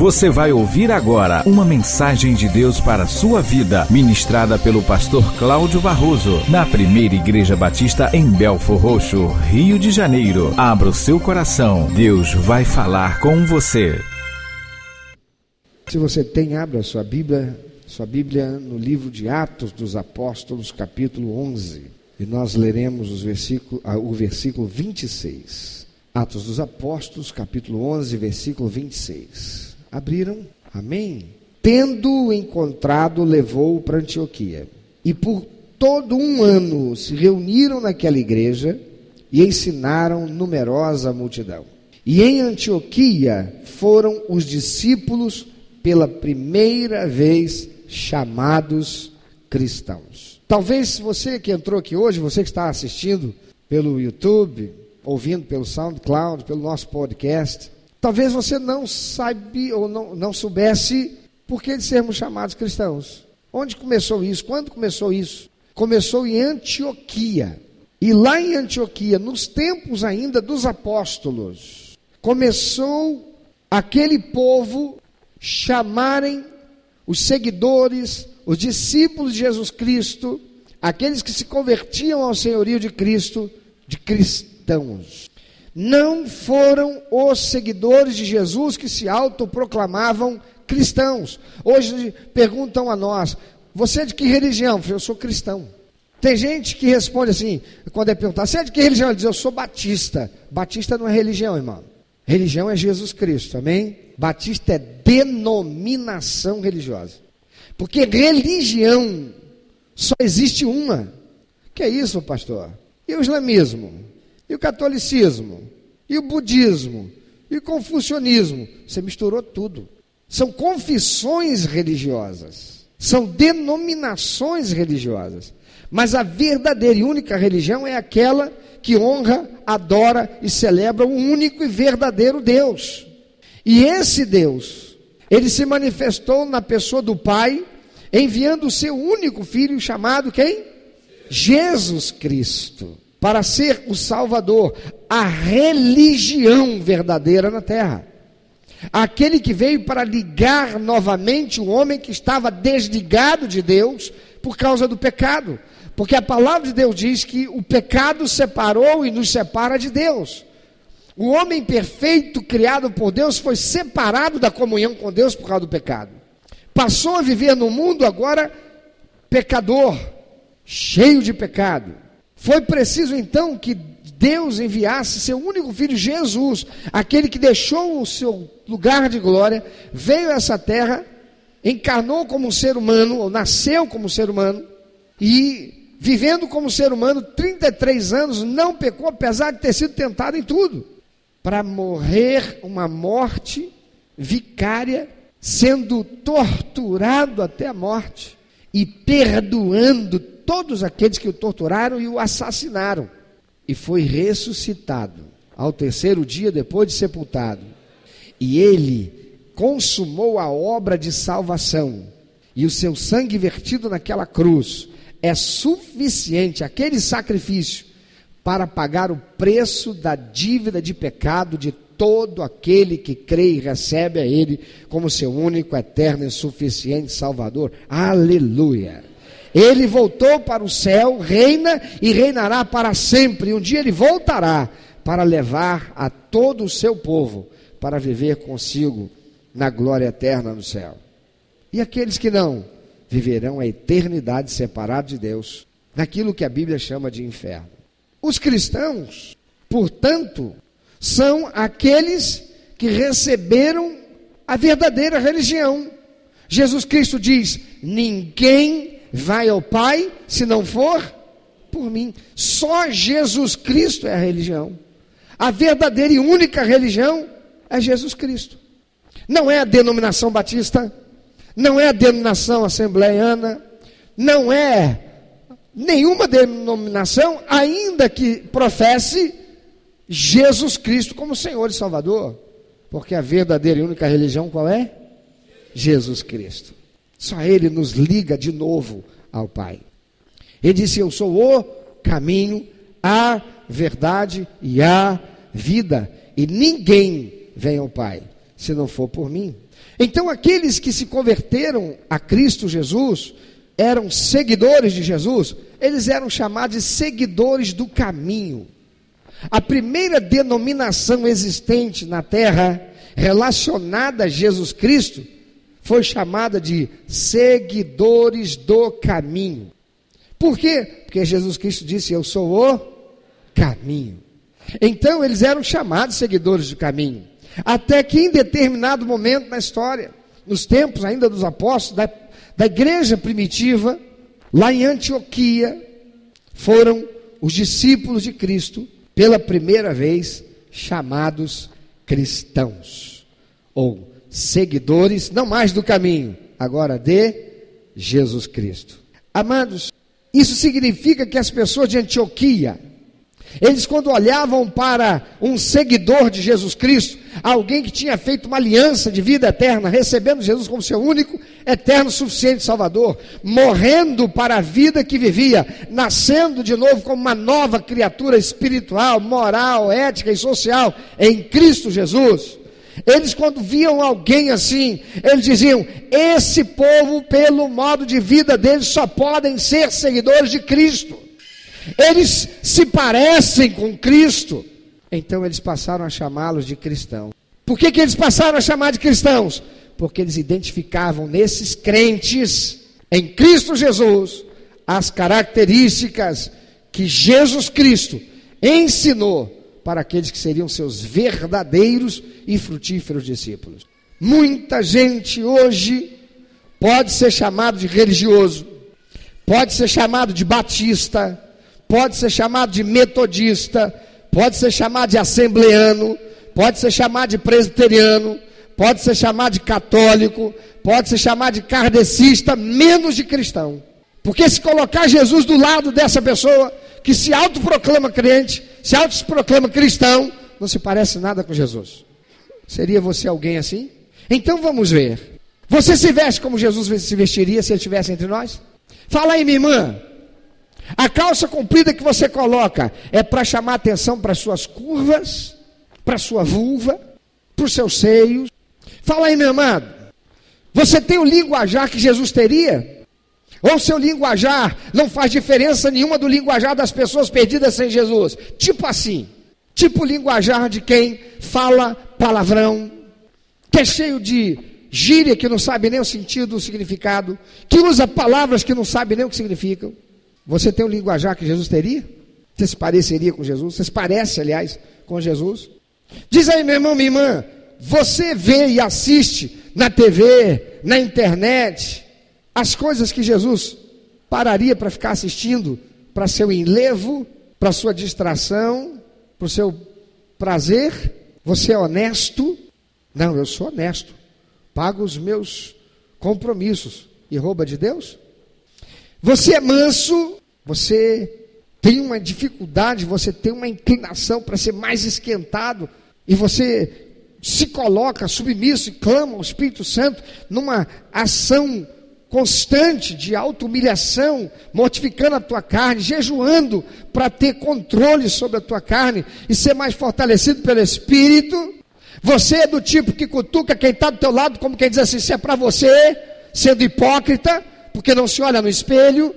Você vai ouvir agora uma mensagem de Deus para a sua vida, ministrada pelo pastor Cláudio Barroso, na primeira Igreja Batista em Belfor Roxo, Rio de Janeiro. Abra o seu coração, Deus vai falar com você. Se você tem, abra sua Bíblia, sua Bíblia no livro de Atos dos Apóstolos, capítulo 11, e nós leremos os versículo, ah, o versículo 26. Atos dos Apóstolos, capítulo 11, versículo 26. Abriram? Amém? Tendo encontrado, levou-o para Antioquia. E por todo um ano se reuniram naquela igreja e ensinaram numerosa multidão. E em Antioquia foram os discípulos pela primeira vez chamados cristãos. Talvez você que entrou aqui hoje, você que está assistindo pelo YouTube, ouvindo pelo SoundCloud, pelo nosso podcast. Talvez você não saiba ou não, não soubesse por que sermos chamados cristãos. Onde começou isso? Quando começou isso? Começou em Antioquia. E lá em Antioquia, nos tempos ainda dos apóstolos, começou aquele povo chamarem os seguidores, os discípulos de Jesus Cristo, aqueles que se convertiam ao senhorio de Cristo, de cristãos. Não foram os seguidores de Jesus que se autoproclamavam cristãos. Hoje perguntam a nós: você é de que religião? Eu sou cristão. Tem gente que responde assim, quando é perguntado, você é de que religião? Ele diz, eu sou batista. Batista não é religião, irmão. Religião é Jesus Cristo, amém? Batista é denominação religiosa. Porque religião só existe uma. Que é isso, pastor? E o islamismo? E o catolicismo, e o budismo, e o confucionismo. Você misturou tudo. São confissões religiosas, são denominações religiosas. Mas a verdadeira e única religião é aquela que honra, adora e celebra o único e verdadeiro Deus. E esse Deus, ele se manifestou na pessoa do Pai, enviando o seu único filho chamado quem? Jesus Cristo para ser o Salvador, a religião verdadeira na terra. Aquele que veio para ligar novamente o homem que estava desligado de Deus por causa do pecado. Porque a palavra de Deus diz que o pecado separou e nos separa de Deus. O homem perfeito criado por Deus foi separado da comunhão com Deus por causa do pecado. Passou a viver no mundo agora pecador, cheio de pecado. Foi preciso então que Deus enviasse seu único filho Jesus, aquele que deixou o seu lugar de glória, veio a essa terra, encarnou como um ser humano, ou nasceu como um ser humano, e vivendo como ser humano, 33 anos, não pecou, apesar de ter sido tentado em tudo, para morrer uma morte vicária, sendo torturado até a morte e perdoando todos aqueles que o torturaram e o assassinaram. E foi ressuscitado ao terceiro dia depois de sepultado. E ele consumou a obra de salvação. E o seu sangue vertido naquela cruz é suficiente, aquele sacrifício, para pagar o preço da dívida de pecado de todo aquele que crê e recebe a Ele como seu único, eterno e suficiente Salvador. Aleluia! Ele voltou para o céu, reina e reinará para sempre. Um dia ele voltará para levar a todo o seu povo para viver consigo na glória eterna no céu. E aqueles que não viverão a eternidade separados de Deus, naquilo que a Bíblia chama de inferno. Os cristãos, portanto, são aqueles que receberam a verdadeira religião. Jesus Cristo diz: ninguém vai ao Pai se não for por mim. Só Jesus Cristo é a religião. A verdadeira e única religião é Jesus Cristo. Não é a denominação batista, não é a denominação assembleiana, não é nenhuma denominação, ainda que professe Jesus Cristo como Senhor e Salvador. Porque a verdadeira e única religião qual é? Jesus Cristo. Só Ele nos liga de novo ao Pai. Ele disse: Eu sou o caminho, a verdade e a vida, e ninguém vem ao Pai se não for por mim. Então, aqueles que se converteram a Cristo Jesus, eram seguidores de Jesus, eles eram chamados de seguidores do caminho. A primeira denominação existente na terra relacionada a Jesus Cristo foi chamada de seguidores do caminho. Por quê? Porque Jesus Cristo disse: Eu sou o caminho. Então eles eram chamados seguidores do caminho. Até que em determinado momento na história, nos tempos ainda dos apóstolos, da, da igreja primitiva, lá em Antioquia, foram os discípulos de Cristo, pela primeira vez, chamados cristãos, ou seguidores, não mais do caminho, agora de Jesus Cristo. Amados, isso significa que as pessoas de Antioquia, eles, quando olhavam para um seguidor de Jesus Cristo, alguém que tinha feito uma aliança de vida eterna, recebendo Jesus como seu único, eterno, suficiente Salvador, morrendo para a vida que vivia, nascendo de novo como uma nova criatura espiritual, moral, ética e social em Cristo Jesus. Eles, quando viam alguém assim, eles diziam: esse povo, pelo modo de vida deles, só podem ser seguidores de Cristo. Eles se parecem com Cristo. Então eles passaram a chamá-los de cristãos. Por que, que eles passaram a chamar de cristãos? Porque eles identificavam nesses crentes, em Cristo Jesus, as características que Jesus Cristo ensinou para aqueles que seriam seus verdadeiros e frutíferos discípulos. Muita gente hoje pode ser chamado de religioso, pode ser chamado de batista, pode ser chamado de metodista, pode ser chamado de assembleano, pode ser chamado de presbiteriano, pode ser chamado de católico, pode ser chamado de kardecista, menos de cristão. Porque se colocar Jesus do lado dessa pessoa que se autoproclama crente, se autoproclama cristão, não se parece nada com Jesus. Seria você alguém assim? Então vamos ver. Você se veste como Jesus se vestiria se ele estivesse entre nós? Fala aí, minha irmã. A calça comprida que você coloca é para chamar atenção para suas curvas, para sua vulva, para os seus seios. Fala aí, meu amado. Você tem o linguajar que Jesus teria? Ou seu linguajar não faz diferença nenhuma do linguajar das pessoas perdidas sem Jesus? Tipo assim, tipo linguajar de quem fala palavrão, que é cheio de gíria que não sabe nem o sentido, o significado, que usa palavras que não sabe nem o que significam. Você tem o linguajar que Jesus teria? Você se pareceria com Jesus? Você se parece, aliás, com Jesus? Diz aí, meu irmão, minha irmã, você vê e assiste na TV, na internet, as coisas que Jesus pararia para ficar assistindo para seu enlevo, para sua distração, para o seu prazer? Você é honesto? Não, eu sou honesto. Pago os meus compromissos e rouba de Deus? Você é manso, você tem uma dificuldade, você tem uma inclinação para ser mais esquentado, e você se coloca submisso e clama ao Espírito Santo numa ação constante de auto-humilhação, mortificando a tua carne, jejuando para ter controle sobre a tua carne e ser mais fortalecido pelo Espírito. Você é do tipo que cutuca quem está do teu lado, como quem diz assim: se é para você, sendo hipócrita, porque não se olha no espelho.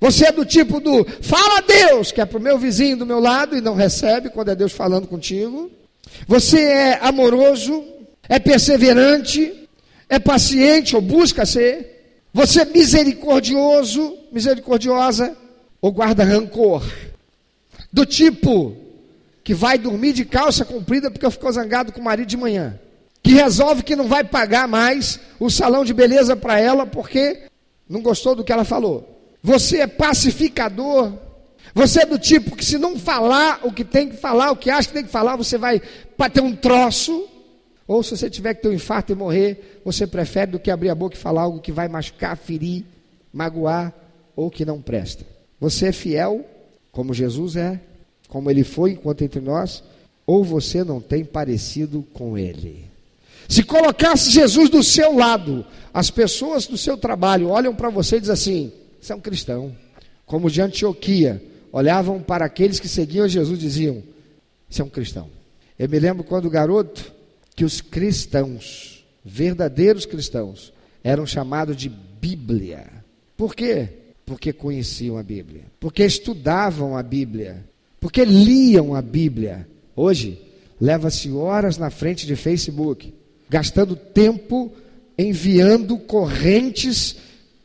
Você é do tipo do fala Deus, que é para o meu vizinho do meu lado e não recebe quando é Deus falando contigo. Você é amoroso, é perseverante, é paciente ou busca ser. Você é misericordioso, misericordiosa ou guarda rancor. Do tipo que vai dormir de calça comprida porque ficou zangado com o marido de manhã. Que resolve que não vai pagar mais o salão de beleza para ela porque não gostou do que ela falou. Você é pacificador. Você é do tipo que se não falar o que tem que falar, o que acha que tem que falar, você vai bater um troço. Ou se você tiver que ter um infarto e morrer, você prefere do que abrir a boca e falar algo que vai machucar, ferir, magoar ou que não presta. Você é fiel, como Jesus é, como ele foi enquanto entre nós, ou você não tem parecido com ele. Se colocasse Jesus do seu lado, as pessoas do seu trabalho olham para você e dizem assim: você é um cristão. Como de Antioquia, olhavam para aqueles que seguiam Jesus e diziam: Você é um cristão. Eu me lembro quando garoto, que os cristãos, verdadeiros cristãos, eram chamados de Bíblia. Por quê? Porque conheciam a Bíblia, porque estudavam a Bíblia, porque liam a Bíblia. Hoje, leva-se horas na frente de Facebook, gastando tempo enviando correntes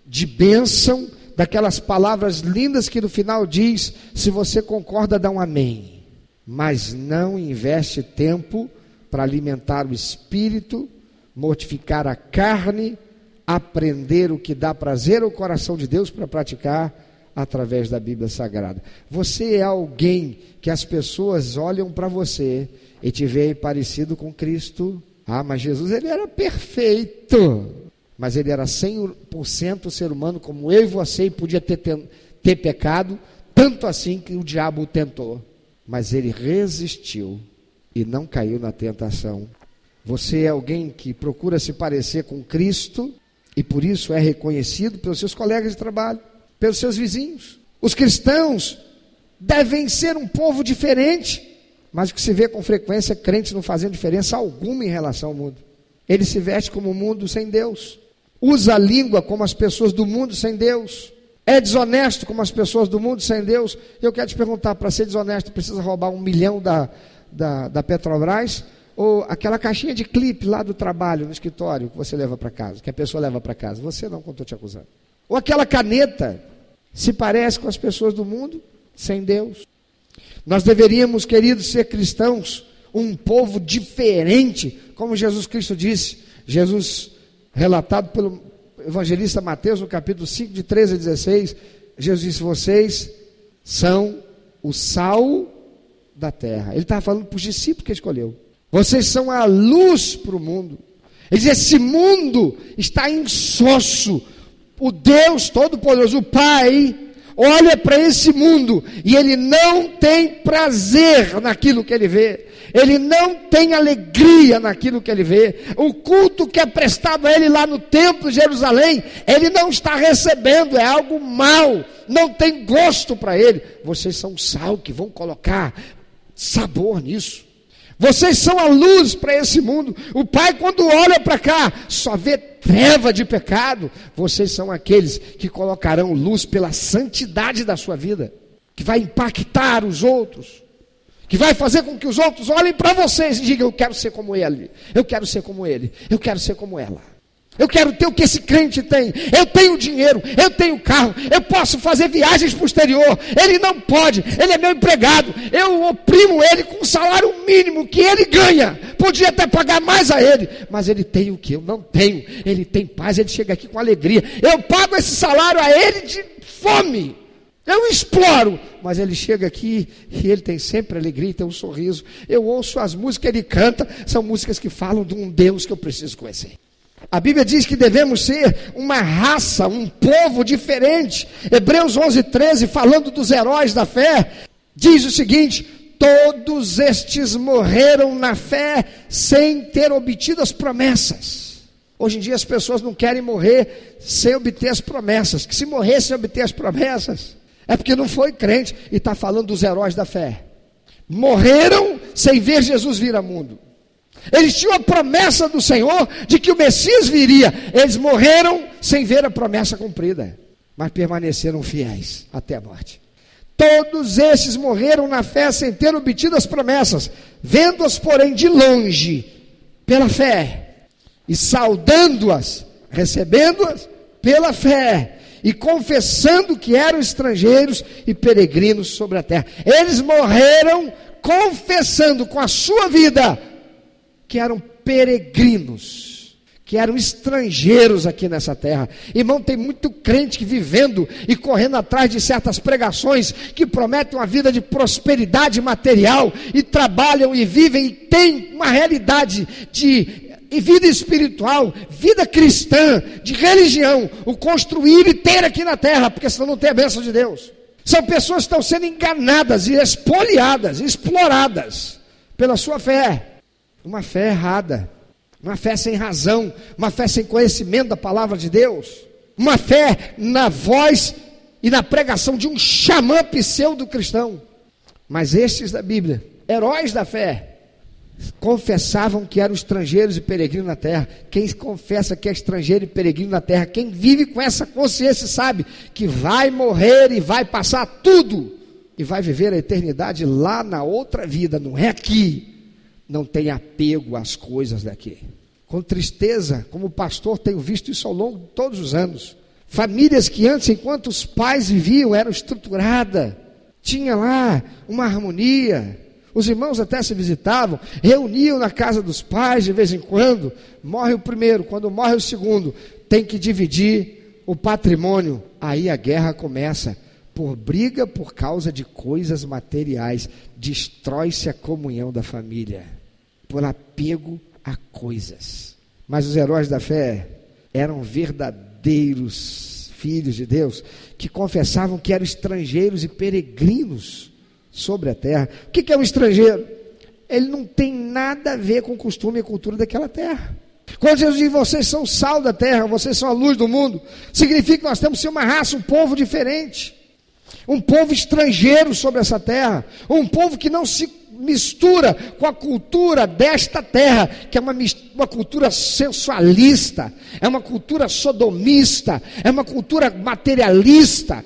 de bênção, daquelas palavras lindas que no final diz: se você concorda, dá um amém. Mas não investe tempo para alimentar o espírito, mortificar a carne, aprender o que dá prazer ao coração de Deus para praticar através da Bíblia Sagrada. Você é alguém que as pessoas olham para você e te veem parecido com Cristo. Ah, mas Jesus ele era perfeito. Mas ele era 100% ser humano como eu e você e podia ter, ter, pecado, tanto assim que o diabo o tentou. Mas ele resistiu e não caiu na tentação. Você é alguém que procura se parecer com Cristo e por isso é reconhecido pelos seus colegas de trabalho, pelos seus vizinhos. Os cristãos devem ser um povo diferente, mas o que se vê com frequência, crentes não fazendo diferença alguma em relação ao mundo. Ele se veste como o mundo sem Deus, usa a língua como as pessoas do mundo sem Deus, é desonesto como as pessoas do mundo sem Deus. Eu quero te perguntar: para ser desonesto, precisa roubar um milhão da, da, da Petrobras? Ou aquela caixinha de clipe lá do trabalho, no escritório, que você leva para casa, que a pessoa leva para casa. Você não, quando estou te acusando. Ou aquela caneta, se parece com as pessoas do mundo, sem Deus. Nós deveríamos, queridos, ser cristãos, um povo diferente, como Jesus Cristo disse. Jesus, relatado pelo evangelista Mateus, no capítulo 5, de 13 a 16, Jesus disse: Vocês são o sal da terra. Ele estava falando para os discípulos que escolheu. Vocês são a luz para o mundo. Ele diz: esse mundo está insosso. O Deus Todo-Poderoso, o Pai, olha para esse mundo e ele não tem prazer naquilo que ele vê. Ele não tem alegria naquilo que ele vê. O culto que é prestado a ele lá no templo de Jerusalém, ele não está recebendo, é algo mal, não tem gosto para ele. Vocês são sal que vão colocar sabor nisso. Vocês são a luz para esse mundo. O Pai, quando olha para cá, só vê treva de pecado. Vocês são aqueles que colocarão luz pela santidade da sua vida, que vai impactar os outros, que vai fazer com que os outros olhem para vocês e digam: Eu quero ser como ele, eu quero ser como ele, eu quero ser como ela. Eu quero ter o que esse crente tem. Eu tenho dinheiro, eu tenho carro, eu posso fazer viagens para o exterior. Ele não pode, ele é meu empregado. Eu oprimo ele com o salário mínimo que ele ganha. Podia até pagar mais a ele, mas ele tem o que eu não tenho. Ele tem paz, ele chega aqui com alegria. Eu pago esse salário a ele de fome. Eu exploro, mas ele chega aqui e ele tem sempre alegria, tem um sorriso. Eu ouço as músicas que ele canta, são músicas que falam de um Deus que eu preciso conhecer. A Bíblia diz que devemos ser uma raça, um povo diferente. Hebreus 11, 13, falando dos heróis da fé, diz o seguinte: todos estes morreram na fé sem ter obtido as promessas. Hoje em dia as pessoas não querem morrer sem obter as promessas. Que se morrer sem obter as promessas, é porque não foi crente e está falando dos heróis da fé. Morreram sem ver Jesus vir ao mundo. Eles tinham a promessa do Senhor de que o Messias viria. Eles morreram sem ver a promessa cumprida, mas permaneceram fiéis até a morte. Todos esses morreram na fé sem ter obtido as promessas, vendo-as, porém, de longe, pela fé, e saudando-as, recebendo-as pela fé, e confessando que eram estrangeiros e peregrinos sobre a terra. Eles morreram confessando com a sua vida que eram peregrinos, que eram estrangeiros aqui nessa terra. Irmão, tem muito crente que vivendo e correndo atrás de certas pregações que prometem uma vida de prosperidade material e trabalham e vivem e têm uma realidade de e vida espiritual, vida cristã, de religião, o construir e ter aqui na terra, porque senão não tem a bênção de Deus. São pessoas que estão sendo enganadas e espoliadas, exploradas pela sua fé uma fé errada, uma fé sem razão, uma fé sem conhecimento da palavra de Deus, uma fé na voz e na pregação de um xamã pseudo-cristão. Mas estes da Bíblia, heróis da fé, confessavam que eram estrangeiros e peregrinos na terra. Quem confessa que é estrangeiro e peregrino na terra, quem vive com essa consciência sabe que vai morrer e vai passar tudo e vai viver a eternidade lá na outra vida, não é aqui. Não tem apego às coisas daqui. Com tristeza, como pastor, tenho visto isso ao longo de todos os anos. Famílias que antes, enquanto os pais viviam, eram estruturadas, tinha lá uma harmonia, os irmãos até se visitavam, reuniam na casa dos pais de vez em quando. Morre o primeiro, quando morre o segundo, tem que dividir o patrimônio. Aí a guerra começa. Por briga por causa de coisas materiais, destrói-se a comunhão da família, por apego a coisas. Mas os heróis da fé eram verdadeiros filhos de Deus, que confessavam que eram estrangeiros e peregrinos sobre a terra. O que é um estrangeiro? Ele não tem nada a ver com o costume e cultura daquela terra. Quando Jesus diz, vocês são sal da terra, vocês são a luz do mundo, significa que nós temos que ser uma raça, um povo diferente, um povo estrangeiro sobre essa terra, um povo que não se mistura com a cultura desta terra, que é uma, uma cultura sensualista, é uma cultura sodomista, é uma cultura materialista,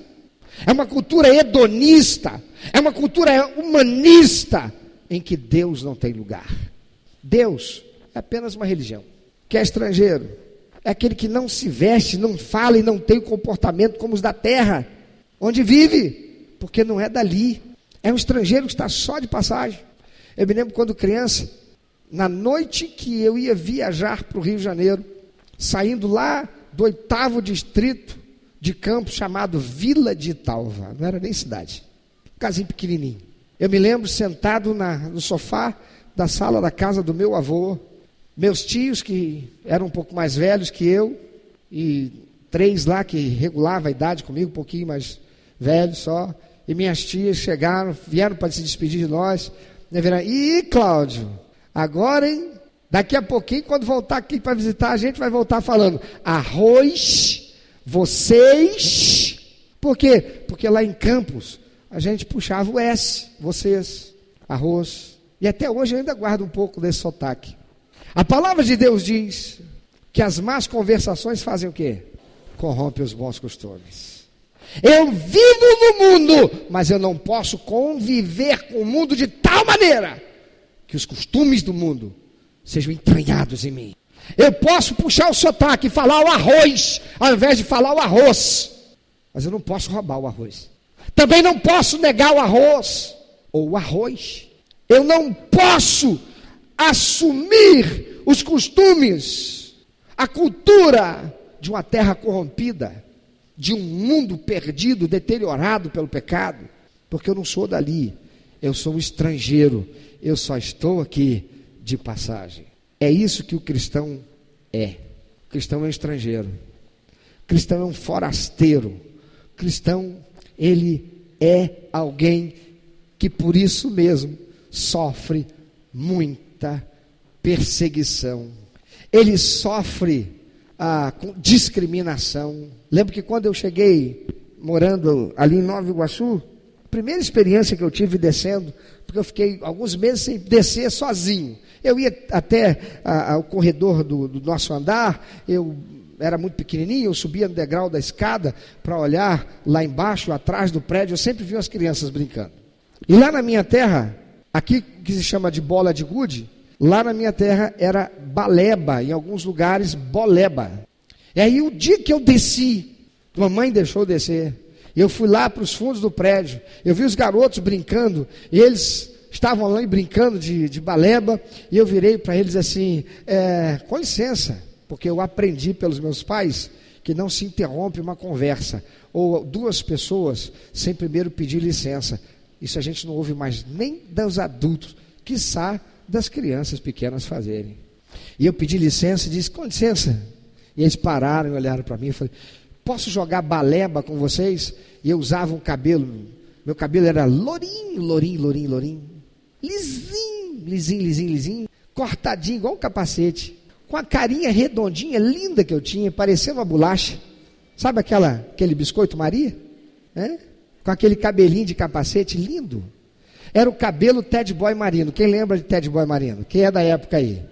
é uma cultura hedonista, é uma cultura humanista em que Deus não tem lugar. Deus é apenas uma religião. Que é estrangeiro é aquele que não se veste, não fala e não tem o comportamento como os da terra, onde vive, porque não é dali. É um estrangeiro que está só de passagem. Eu me lembro quando criança, na noite que eu ia viajar para o Rio de Janeiro, saindo lá do oitavo distrito de campo chamado Vila de Italva, não era nem cidade casinho pequenininho. Eu me lembro sentado na, no sofá da sala da casa do meu avô, meus tios que eram um pouco mais velhos que eu, e três lá que regulavam a idade comigo, um pouquinho mais velhos só, e minhas tias chegaram, vieram para se despedir de nós, né, e Cláudio, agora, hein, daqui a pouquinho, quando voltar aqui para visitar, a gente vai voltar falando, arroz, vocês, por quê? Porque lá em Campos, a gente puxava o S, vocês, arroz. E até hoje eu ainda guardo um pouco desse sotaque. A palavra de Deus diz que as más conversações fazem o quê? Corrompe os bons costumes. Eu vivo no mundo, mas eu não posso conviver com o mundo de tal maneira que os costumes do mundo sejam entranhados em mim. Eu posso puxar o sotaque e falar o arroz, ao invés de falar o arroz. Mas eu não posso roubar o arroz. Também não posso negar o arroz ou o arroz. Eu não posso assumir os costumes, a cultura de uma terra corrompida, de um mundo perdido, deteriorado pelo pecado, porque eu não sou dali. Eu sou um estrangeiro. Eu só estou aqui de passagem. É isso que o cristão é. O cristão é um estrangeiro. O cristão é um forasteiro. O cristão ele é alguém que por isso mesmo sofre muita perseguição. Ele sofre ah, discriminação. Lembro que quando eu cheguei morando ali em Nova Iguaçu, a primeira experiência que eu tive descendo, porque eu fiquei alguns meses sem descer sozinho. Eu ia até o corredor do, do nosso andar, eu era muito pequenininho, eu subia no degrau da escada para olhar lá embaixo, atrás do prédio, eu sempre vi as crianças brincando. E lá na minha terra, aqui que se chama de bola de gude, lá na minha terra era baleba, em alguns lugares boleba. E aí o dia que eu desci, mamãe deixou descer, eu fui lá para os fundos do prédio, eu vi os garotos brincando, e eles estavam lá brincando de, de baleba, e eu virei para eles assim, é, com licença, porque eu aprendi pelos meus pais que não se interrompe uma conversa ou duas pessoas sem primeiro pedir licença. Isso a gente não ouve mais nem dos adultos, quiçá das crianças pequenas fazerem. E eu pedi licença e disse: com licença. E eles pararam e olharam para mim e falei: posso jogar baleba com vocês? E eu usava um cabelo, meu cabelo era lourinho, lourinho, lourinho, lourinho, lisinho, lisinho, lisinho, lisinho, cortadinho, igual um capacete com a carinha redondinha, linda que eu tinha, parecendo uma bolacha. Sabe aquela, aquele biscoito Maria? É? Com aquele cabelinho de capacete lindo. Era o cabelo Ted Boy Marino. Quem lembra de Ted Boy Marino? Quem é da época aí?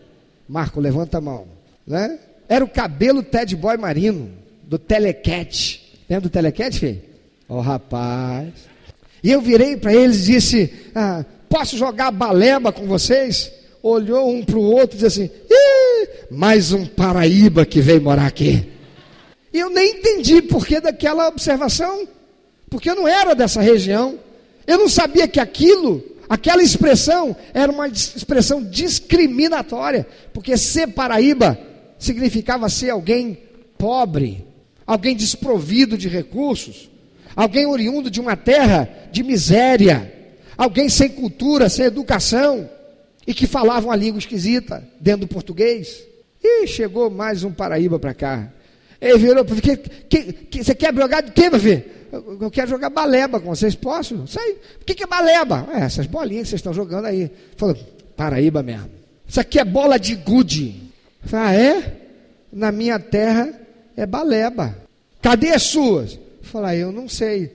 Marco, levanta a mão. Né? Era o cabelo Ted Boy Marino, do Telecat. Lembra do Telecat, filho? Ó oh, rapaz. E eu virei para eles e disse: ah, Posso jogar baleba com vocês? Olhou um para o outro e disse assim: Mais um Paraíba que veio morar aqui. E eu nem entendi por que daquela observação, porque eu não era dessa região. Eu não sabia que aquilo, aquela expressão, era uma expressão discriminatória, porque ser Paraíba significava ser alguém pobre, alguém desprovido de recursos, alguém oriundo de uma terra de miséria, alguém sem cultura, sem educação, e que falava uma língua esquisita dentro do português. E chegou mais um Paraíba para cá. Ele virou para que, que, que, Você quer jogar de quê, meu filho? Eu, eu quero jogar baleba com vocês. Posso? Sai. O que, que é baleba? É, essas bolinhas que vocês estão jogando aí. Falou, Paraíba mesmo. Isso aqui é bola de gude. Falei, ah, é? Na minha terra é baleba. Cadê as suas? Falei, ah, eu não sei.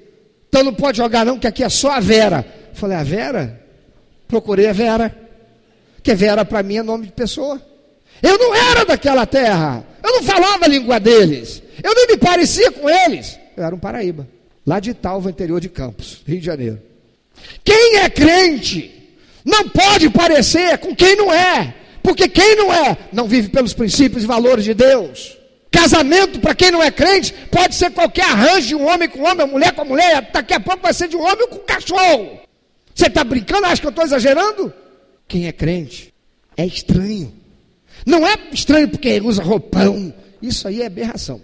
Então não pode jogar não, que aqui é só a Vera. Falei, a Vera? Procurei a Vera. Que Vera para mim é nome de pessoa. Eu não era daquela terra. Eu não falava a língua deles. Eu nem me parecia com eles. Eu era um paraíba. Lá de Talva, interior de Campos, Rio de Janeiro. Quem é crente não pode parecer com quem não é. Porque quem não é, não vive pelos princípios e valores de Deus. Casamento, para quem não é crente, pode ser qualquer arranjo de um homem com homem, mulher com mulher. Daqui a pouco vai ser de um homem com um cachorro. Você está brincando? Acha que eu estou exagerando? Quem é crente é estranho. Não é estranho porque usa roupão. Isso aí é aberração.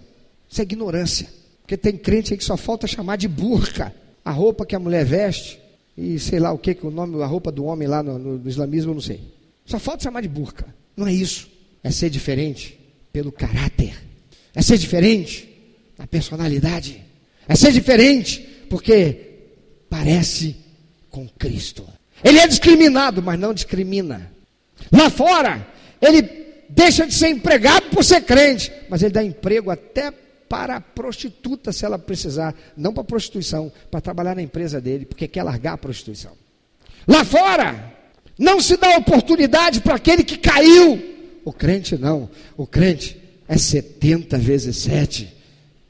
Isso é ignorância. Porque tem crente aí que só falta chamar de burca a roupa que a mulher veste e sei lá o que, que o nome, a roupa do homem lá no, no, no islamismo, eu não sei. Só falta chamar de burca. Não é isso. É ser diferente pelo caráter. É ser diferente na personalidade. É ser diferente porque parece com Cristo. Ele é discriminado, mas não discrimina. Lá fora, ele deixa de ser empregado por ser crente, mas ele dá emprego até para a prostituta, se ela precisar, não para a prostituição, para trabalhar na empresa dele, porque quer largar a prostituição. Lá fora, não se dá oportunidade para aquele que caiu. O crente não, o crente é 70 vezes 7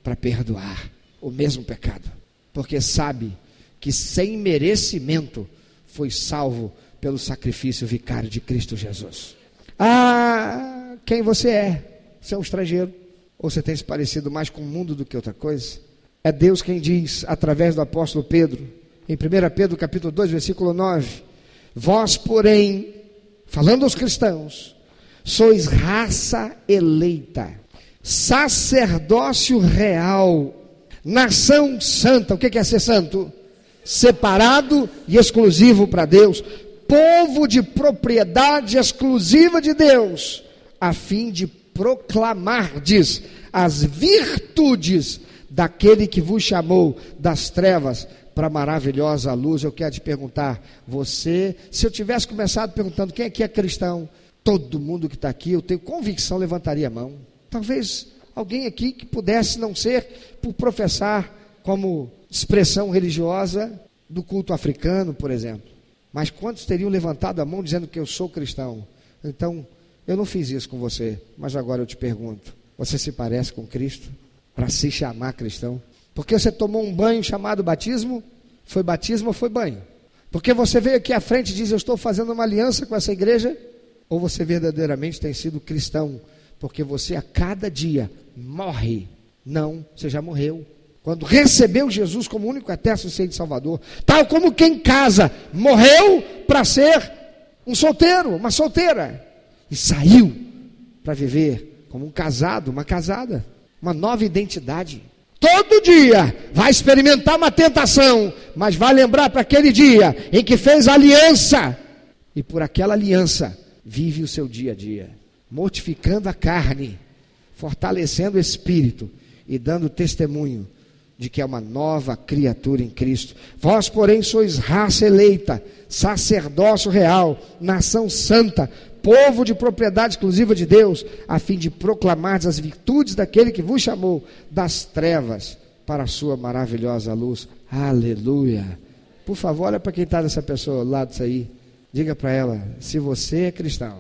para perdoar o mesmo pecado, porque sabe que sem merecimento foi salvo pelo sacrifício vicário de Cristo Jesus. Ah, quem você é? Você é um estrangeiro? Ou você tem se parecido mais com o mundo do que outra coisa? É Deus quem diz, através do apóstolo Pedro, em 1 Pedro capítulo 2, versículo 9: Vós, porém, falando aos cristãos, sois raça eleita, sacerdócio real, nação santa. O que é ser santo? Separado e exclusivo para Deus, povo de propriedade exclusiva de Deus, a fim de proclamardes as virtudes daquele que vos chamou das trevas para a maravilhosa luz. Eu quero te perguntar, você, se eu tivesse começado perguntando quem aqui é cristão, todo mundo que está aqui, eu tenho convicção, levantaria a mão. Talvez alguém aqui que pudesse não ser por professar como expressão religiosa do culto africano, por exemplo. Mas quantos teriam levantado a mão dizendo que eu sou cristão? Então, eu não fiz isso com você, mas agora eu te pergunto: você se parece com Cristo para se chamar cristão? Porque você tomou um banho chamado batismo? Foi batismo ou foi banho? Porque você veio aqui à frente e diz: Eu estou fazendo uma aliança com essa igreja? Ou você verdadeiramente tem sido cristão? Porque você a cada dia morre. Não, você já morreu quando recebeu Jesus como único eterno suficiente Salvador, tal como quem casa morreu para ser um solteiro, uma solteira, e saiu para viver como um casado, uma casada, uma nova identidade. Todo dia vai experimentar uma tentação, mas vai lembrar para aquele dia em que fez aliança, e por aquela aliança vive o seu dia a dia, mortificando a carne, fortalecendo o espírito e dando testemunho de que é uma nova criatura em Cristo. Vós, porém, sois raça eleita, sacerdócio real, nação santa, povo de propriedade exclusiva de Deus, a fim de proclamar as virtudes daquele que vos chamou das trevas para a sua maravilhosa luz. Aleluia. Por favor, olha para quem está dessa pessoa, lá disso aí. Diga para ela: se você é cristão,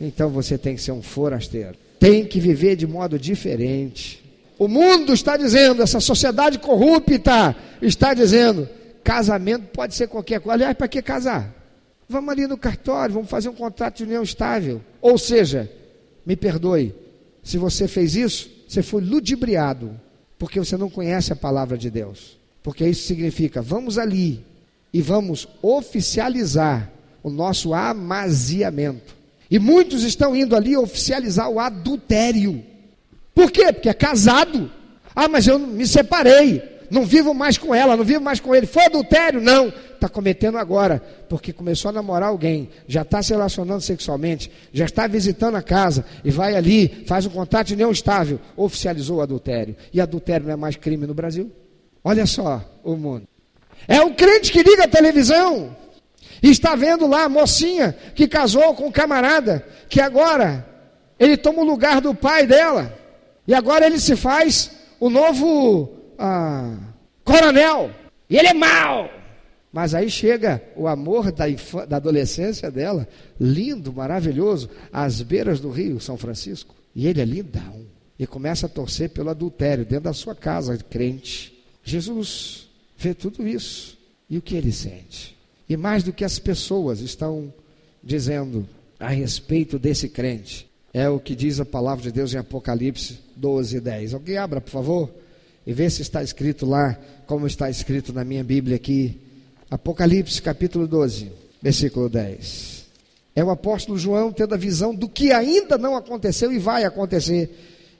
então você tem que ser um forasteiro. Tem que viver de modo diferente. O mundo está dizendo, essa sociedade corrupta está dizendo, casamento pode ser qualquer coisa. Aliás, para que casar? Vamos ali no cartório, vamos fazer um contrato de união estável. Ou seja, me perdoe, se você fez isso, você foi ludibriado, porque você não conhece a palavra de Deus. Porque isso significa, vamos ali e vamos oficializar o nosso amaziamento. E muitos estão indo ali oficializar o adultério. Por quê? Porque é casado. Ah, mas eu me separei, não vivo mais com ela, não vivo mais com ele. Foi adultério? Não. Está cometendo agora, porque começou a namorar alguém, já está se relacionando sexualmente, já está visitando a casa e vai ali, faz um contato de união estável, oficializou o adultério. E adultério não é mais crime no Brasil? Olha só o mundo. É o crente que liga a televisão e está vendo lá a mocinha que casou com um camarada, que agora ele toma o lugar do pai dela, e agora ele se faz o novo ah, coronel, e ele é mau. Mas aí chega o amor da, da adolescência dela, lindo, maravilhoso, às beiras do rio São Francisco, e ele é lindão, e começa a torcer pelo adultério dentro da sua casa, crente. Jesus vê tudo isso, e o que ele sente? E mais do que as pessoas estão dizendo a respeito desse crente, é o que diz a palavra de Deus em Apocalipse 12, 10. Alguém abra, por favor, e vê se está escrito lá, como está escrito na minha Bíblia aqui. Apocalipse capítulo 12, versículo 10. É o apóstolo João tendo a visão do que ainda não aconteceu e vai acontecer.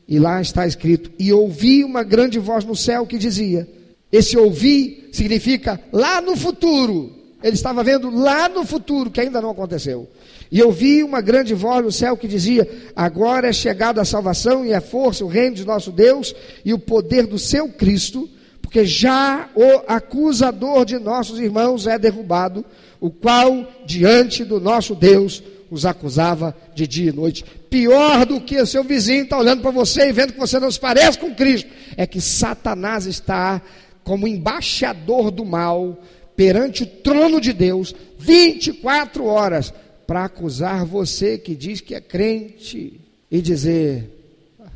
E lá está escrito: E ouvi uma grande voz no céu que dizia: Esse ouvir significa lá no futuro, ele estava vendo lá no futuro, que ainda não aconteceu. E eu vi uma grande voz no céu que dizia: Agora é chegada a salvação e a força, o reino de nosso Deus e o poder do seu Cristo, porque já o acusador de nossos irmãos é derrubado, o qual diante do nosso Deus os acusava de dia e noite. Pior do que o seu vizinho está olhando para você e vendo que você não se parece com Cristo, é que Satanás está como embaixador do mal perante o trono de Deus 24 horas para acusar você que diz que é crente e dizer: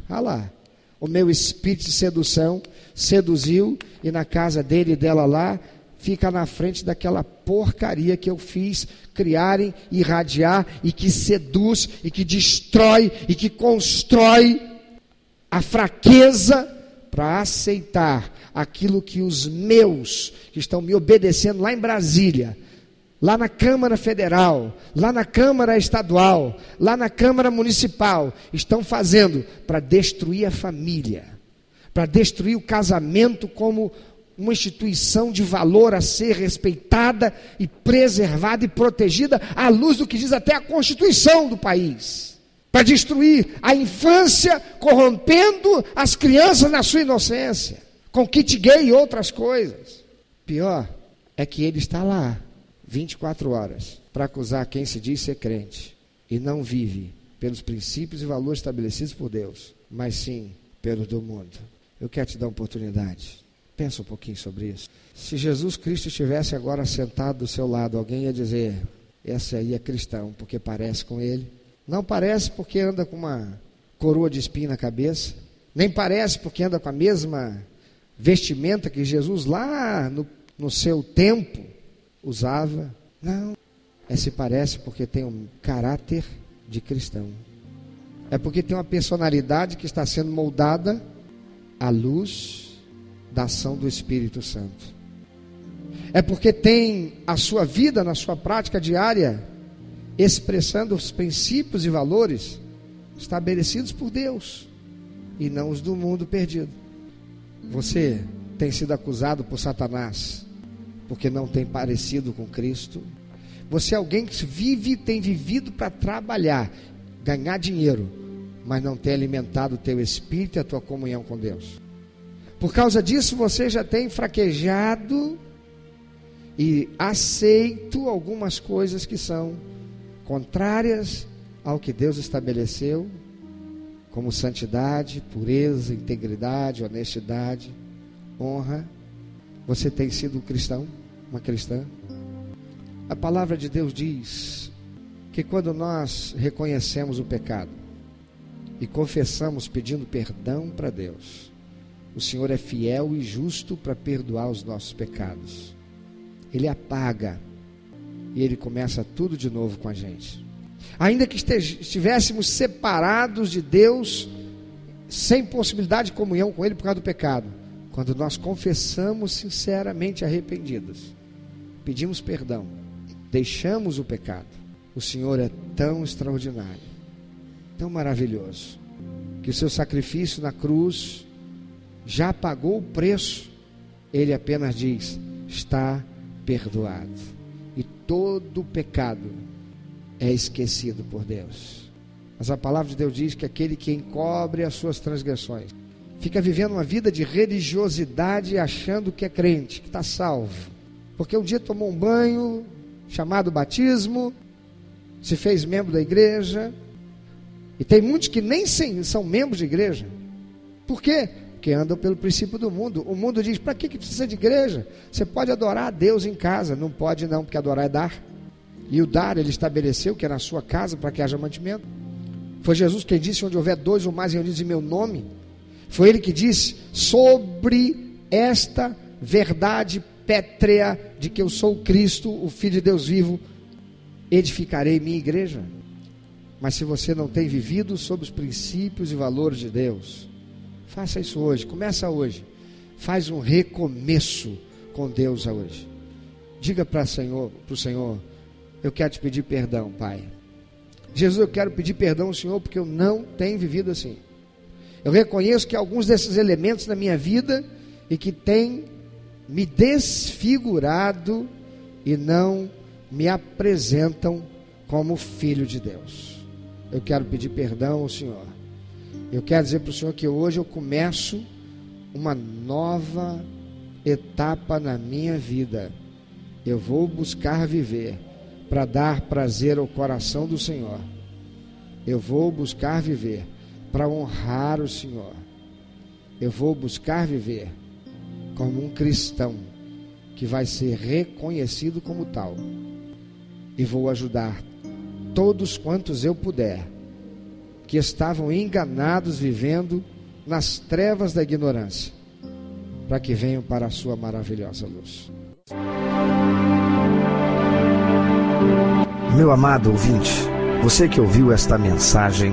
ah lá, o meu espírito de sedução seduziu e na casa dele e dela lá fica na frente daquela porcaria que eu fiz criarem, irradiar e que seduz e que destrói e que constrói a fraqueza para aceitar aquilo que os meus, que estão me obedecendo lá em Brasília, lá na Câmara Federal, lá na Câmara Estadual, lá na Câmara Municipal, estão fazendo para destruir a família, para destruir o casamento como uma instituição de valor a ser respeitada e preservada e protegida à luz do que diz até a Constituição do país. Para destruir a infância, corrompendo as crianças na sua inocência com kit gay e outras coisas. Pior é que ele está lá 24 horas para acusar quem se diz ser crente e não vive pelos princípios e valores estabelecidos por Deus, mas sim pelos do mundo. Eu quero te dar uma oportunidade. Pensa um pouquinho sobre isso. Se Jesus Cristo estivesse agora sentado do seu lado, alguém ia dizer: esse aí é cristão, porque parece com ele. Não parece porque anda com uma coroa de espinho na cabeça, nem parece porque anda com a mesma vestimenta que Jesus lá no, no seu tempo usava. Não. É se parece porque tem um caráter de cristão. É porque tem uma personalidade que está sendo moldada à luz da ação do Espírito Santo. É porque tem a sua vida na sua prática diária expressando os princípios e valores estabelecidos por Deus e não os do mundo perdido. Você tem sido acusado por Satanás porque não tem parecido com Cristo. Você é alguém que vive, tem vivido para trabalhar, ganhar dinheiro, mas não tem alimentado o teu espírito e a tua comunhão com Deus. Por causa disso, você já tem fraquejado e aceito algumas coisas que são contrárias ao que Deus estabeleceu como santidade, pureza, integridade, honestidade, honra. Você tem sido um cristão? uma cristã. A palavra de Deus diz que quando nós reconhecemos o pecado e confessamos pedindo perdão para Deus, o Senhor é fiel e justo para perdoar os nossos pecados. Ele apaga e ele começa tudo de novo com a gente. Ainda que estivéssemos separados de Deus, sem possibilidade de comunhão com Ele por causa do pecado, quando nós confessamos sinceramente arrependidos, pedimos perdão, deixamos o pecado, o Senhor é tão extraordinário, tão maravilhoso, que o seu sacrifício na cruz já pagou o preço, ele apenas diz: está perdoado. E todo pecado é esquecido por Deus. Mas a palavra de Deus diz que aquele que encobre as suas transgressões fica vivendo uma vida de religiosidade achando que é crente, que está salvo. Porque um dia tomou um banho, chamado batismo, se fez membro da igreja. E tem muitos que nem são membros de igreja. Por quê? Porque andam pelo princípio do mundo. O mundo diz: para que, que precisa de igreja? Você pode adorar a Deus em casa. Não pode, não, porque adorar é dar. E o dar, ele estabeleceu que é na sua casa para que haja mantimento. Foi Jesus quem disse: onde houver dois ou mais reunidos em meu nome, foi ele que disse sobre esta verdade pétrea de que eu sou Cristo, o Filho de Deus vivo, edificarei minha igreja. Mas se você não tem vivido sob os princípios e valores de Deus, faça isso hoje, começa hoje. Faz um recomeço com Deus hoje. Diga para Senhor, o Senhor, eu quero te pedir perdão, Pai. Jesus, eu quero pedir perdão ao Senhor porque eu não tenho vivido assim. Eu reconheço que alguns desses elementos na minha vida e que têm me desfigurado e não me apresentam como filho de Deus. Eu quero pedir perdão ao Senhor. Eu quero dizer para o Senhor que hoje eu começo uma nova etapa na minha vida. Eu vou buscar viver para dar prazer ao coração do Senhor. Eu vou buscar viver para honrar o Senhor. Eu vou buscar viver como um cristão que vai ser reconhecido como tal. E vou ajudar todos quantos eu puder que estavam enganados vivendo nas trevas da ignorância, para que venham para a sua maravilhosa luz. Meu amado ouvinte, você que ouviu esta mensagem,